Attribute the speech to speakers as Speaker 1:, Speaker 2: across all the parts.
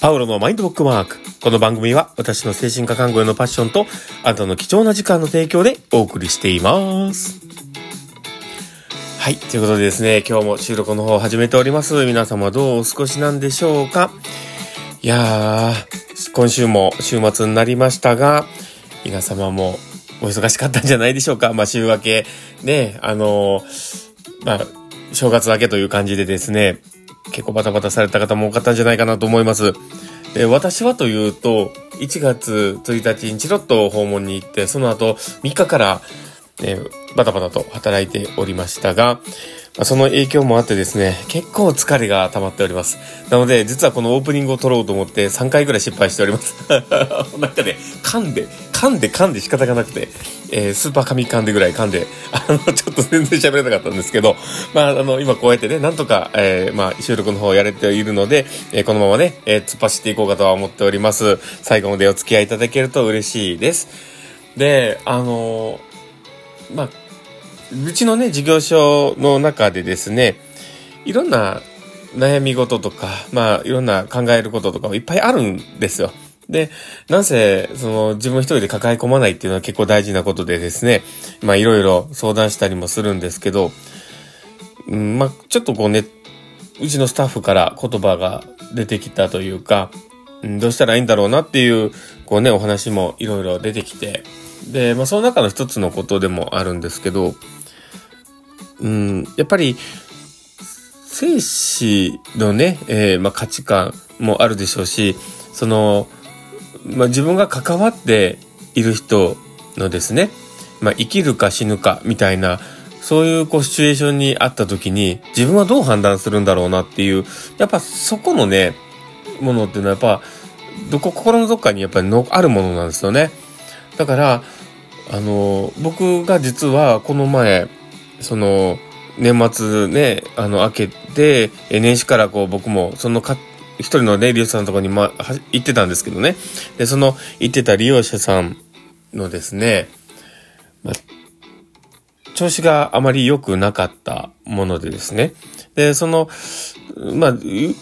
Speaker 1: パウロのマインドブックマーク。この番組は私の精神科看護へのパッションとあなたの貴重な時間の提供でお送りしています。はい。ということでですね、今日も収録の方を始めております。皆様どうお過ごしなんでしょうか？いやー、今週も週末になりましたが、皆様もお忙しかったんじゃないでしょうか？まあ週明け、ね、あのー、まあ、正月明けという感じでですね、結構バタバタされた方も多かったんじゃないかなと思います。で私はというと、1月1日にチロッと訪問に行って、その後3日から、ね、バタバタと働いておりましたが、その影響もあってですね、結構疲れが溜まっております。なので、実はこのオープニングを撮ろうと思って3回ぐらい失敗しております。なんかね、噛んで、噛んで噛んで仕方がなくて、えー、スーパー紙噛んでぐらい噛んで、あの、ちょっと全然喋れなかったんですけど、まあ、あの、今こうやってね、なんとか、えー、まあ、収録の方をやれているので、えー、このままね、え、突っ走っていこうかとは思っております。最後までお付き合いいただけると嬉しいです。で、あのまあ、うちのね、事業所の中でですね、いろんな悩み事とか、まあ、いろんな考えることとかもいっぱいあるんですよ。で、なんせ、その、自分一人で抱え込まないっていうのは結構大事なことでですね、まあ、いろいろ相談したりもするんですけど、うん、まあ、ちょっとこうね、うちのスタッフから言葉が出てきたというか、うん、どうしたらいいんだろうなっていう、こうね、お話もいろいろ出てきて、で、まあ、その中の一つのことでもあるんですけど、うん、やっぱり、生死のね、えー、まあ、価値観もあるでしょうし、その、まあ、自分が関わっている人のですね、まあ、生きるか死ぬかみたいな、そういうこうシチュエーションにあった時に自分はどう判断するんだろうなっていう、やっぱそこのね、ものっていうのはやっぱ、どこ、心のどっかにやっぱりのあるものなんですよね。だから、あの、僕が実はこの前、その、年末ね、あの、明けて、年始からこう僕も、そのか、一人のね、利用者さんのところに、ま、行ってたんですけどね。で、その、行ってた利用者さんのですね、ま、調子があまり良くなかったものでですね。で、その、まあ、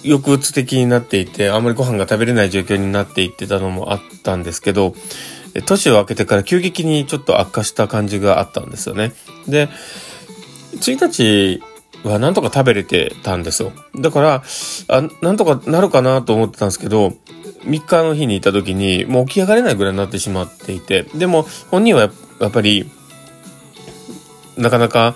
Speaker 1: 抑うつ的になっていて、あんまりご飯が食べれない状況になっていってたのもあったんですけど、年を明けてから急激にちょっと悪化した感じがあったんですよね。で、1日はなんとか食べれてたんですよ。だから、あ、なんとかなるかなと思ってたんですけど、3日の日にいた時にもう起き上がれないぐらいになってしまっていて、でも本人はやっぱり、なかなか、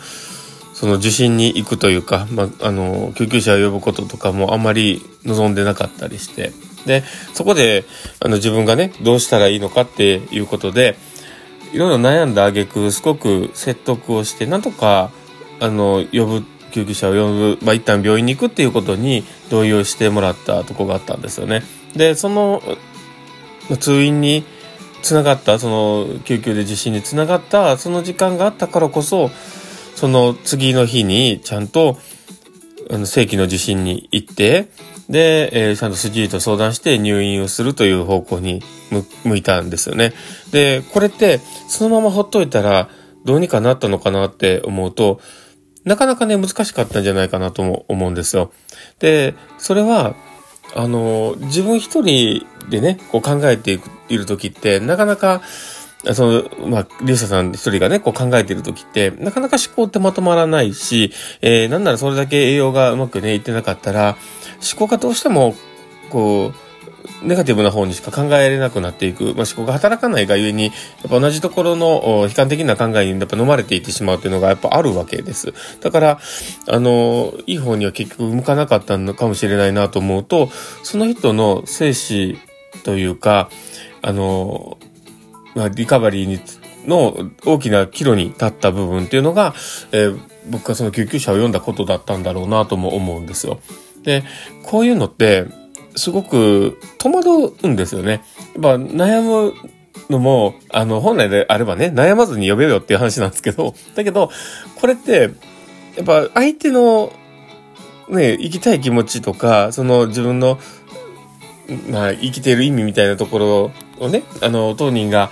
Speaker 1: その受診に行くというか、まあ、あの、救急車を呼ぶこととかもあんまり望んでなかったりして、で、そこで、あの、自分がね、どうしたらいいのかっていうことで、いろいろ悩んだ挙句、すごく説得をして、なんとか、あの、呼ぶ、救急車を呼ぶ、まあ、一旦病院に行くっていうことに同意をしてもらったとこがあったんですよね。で、その、通院につながった、その、救急で受診につながった、その時間があったからこそ、その次の日にちゃんと、あの、正規の受診に行って、で、えー、ちゃんと主治医と相談して入院をするという方向に向いたんですよね。で、これって、そのままほっといたら、どうにかなったのかなって思うと、なかなかね、難しかったんじゃないかなとも思うんですよ。で、それは、あの、自分一人でね、こう考えている時って、なかなか、その、まあ、リュウサさん一人がね、こう考えている時って、なかなか思考ってまとまらないし、えー、なんならそれだけ栄養がうまくね、いってなかったら、思考がどうしても、こう、ネガティブな方にしか考えられなくなっていく、まあ、思考が働かないがゆえに、やっぱ同じところの悲観的な考えにやっぱ飲まれていってしまうというのがやっぱあるわけです。だから、あの、いい方には結局向かなかったのかもしれないなと思うと、その人の生死というか、あの、まあ、リカバリーにの大きな岐路に立った部分っていうのが、えー、僕がその救急車を読んだことだったんだろうなとも思うんですよ。で、こういうのって、すごく戸惑うんですよね。やっぱ悩むのも、あの、本来であればね、悩まずに呼べよっていう話なんですけど、だけど、これって、やっぱ相手の、ね、生きたい気持ちとか、その自分の、まあ、生きている意味みたいなところをね、あの、当人が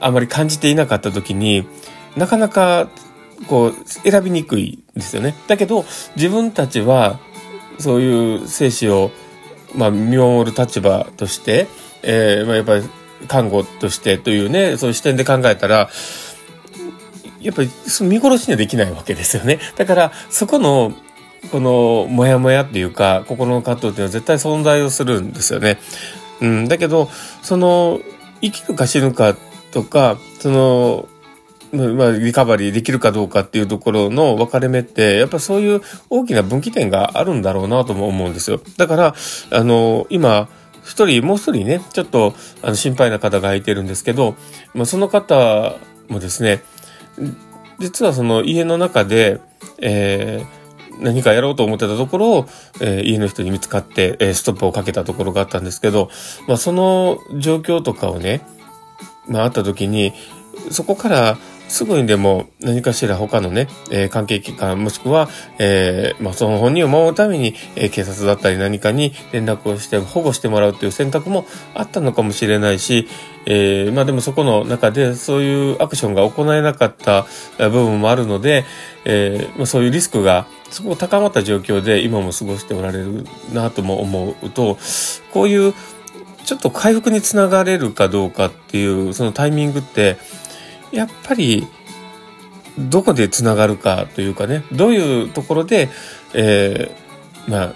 Speaker 1: あまり感じていなかった時に、なかなか、こう、選びにくいんですよね。だけど、自分たちは、そういう精子をまあ、見守る立場として、えー、まあ、やっぱり看護としてというね、そういう視点で考えたら、やっぱり見殺しにはできないわけですよね。だから、そこの、この、もやもやっていうか、心の葛藤っていうのは絶対存在をするんですよね。うん、だけど、その、生きるか死ぬかとか、その、まあ、リカバリーできるかどうかっていうところの分かれ目って、やっぱそういう大きな分岐点があるんだろうなとも思うんですよ。だから、あの、今、一人、もう一人ね、ちょっと、あの、心配な方がいてるんですけど、まあ、その方もですね、実はその家の中で、えー、何かやろうと思ってたところを、えー、家の人に見つかって、えー、ストップをかけたところがあったんですけど、まあ、その状況とかをね、まあ、あった時に、そこからすぐにでも何かしら他のね、えー、関係機関もしくは、えー、まあ、その本人を守るために、えー、警察だったり何かに連絡をして保護してもらうという選択もあったのかもしれないし、えー、まあでもそこの中でそういうアクションが行えなかった部分もあるので、えー、まあ、そういうリスクがすごく高まった状況で今も過ごしておられるなとも思うと、こういうちょっと回復につながれるかどうかっていうそのタイミングって、やっぱり、どこで繋がるかというかね、どういうところで、えー、まあ、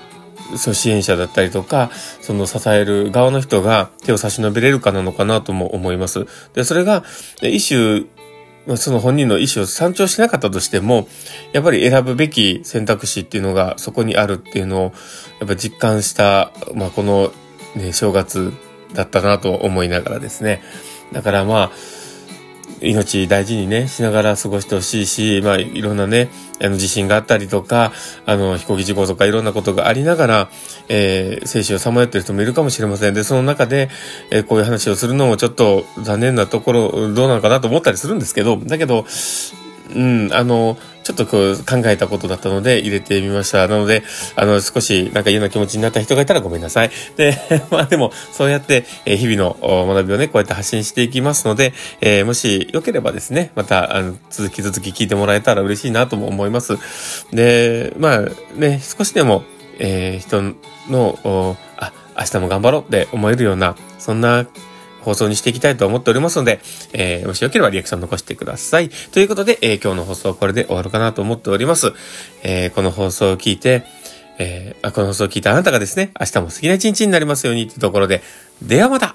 Speaker 1: そう支援者だったりとか、その支える側の人が手を差し伸べれるかなのかなとも思います。で、それが、一種、その本人の意思を参照しなかったとしても、やっぱり選ぶべき選択肢っていうのがそこにあるっていうのを、やっぱ実感した、まあこのね、正月だったなと思いながらですね。だからまあ、命大事にね、しながら過ごしてほしいし、まあ、いろんなね、あの、地震があったりとか、あの、飛行機事故とかいろんなことがありながら、えー、生死をさまよってる人もいるかもしれません。で、その中で、えー、こういう話をするのもちょっと残念なところ、どうなのかなと思ったりするんですけど、だけど、うん、あの、ちょっとこう考えたことだったので入れてみました。なので、あの、少しなんか嫌な気持ちになった人がいたらごめんなさい。で、まあでも、そうやって、え日々の学びをね、こうやって発信していきますので、えー、もしよければですね、また、あの、続き続き聞いてもらえたら嬉しいなとも思います。で、まあね、少しでも、えー、人の、あ、明日も頑張ろうって思えるような、そんな放送にしていきたいと思っておりますので、えー、もしよければリアクション残してください。ということで、えー、今日の放送はこれで終わるかなと思っております。えー、この放送を聞いて、えー、この放送を聞いたあなたがですね、明日も好きな一日になりますようにというところで、ではまた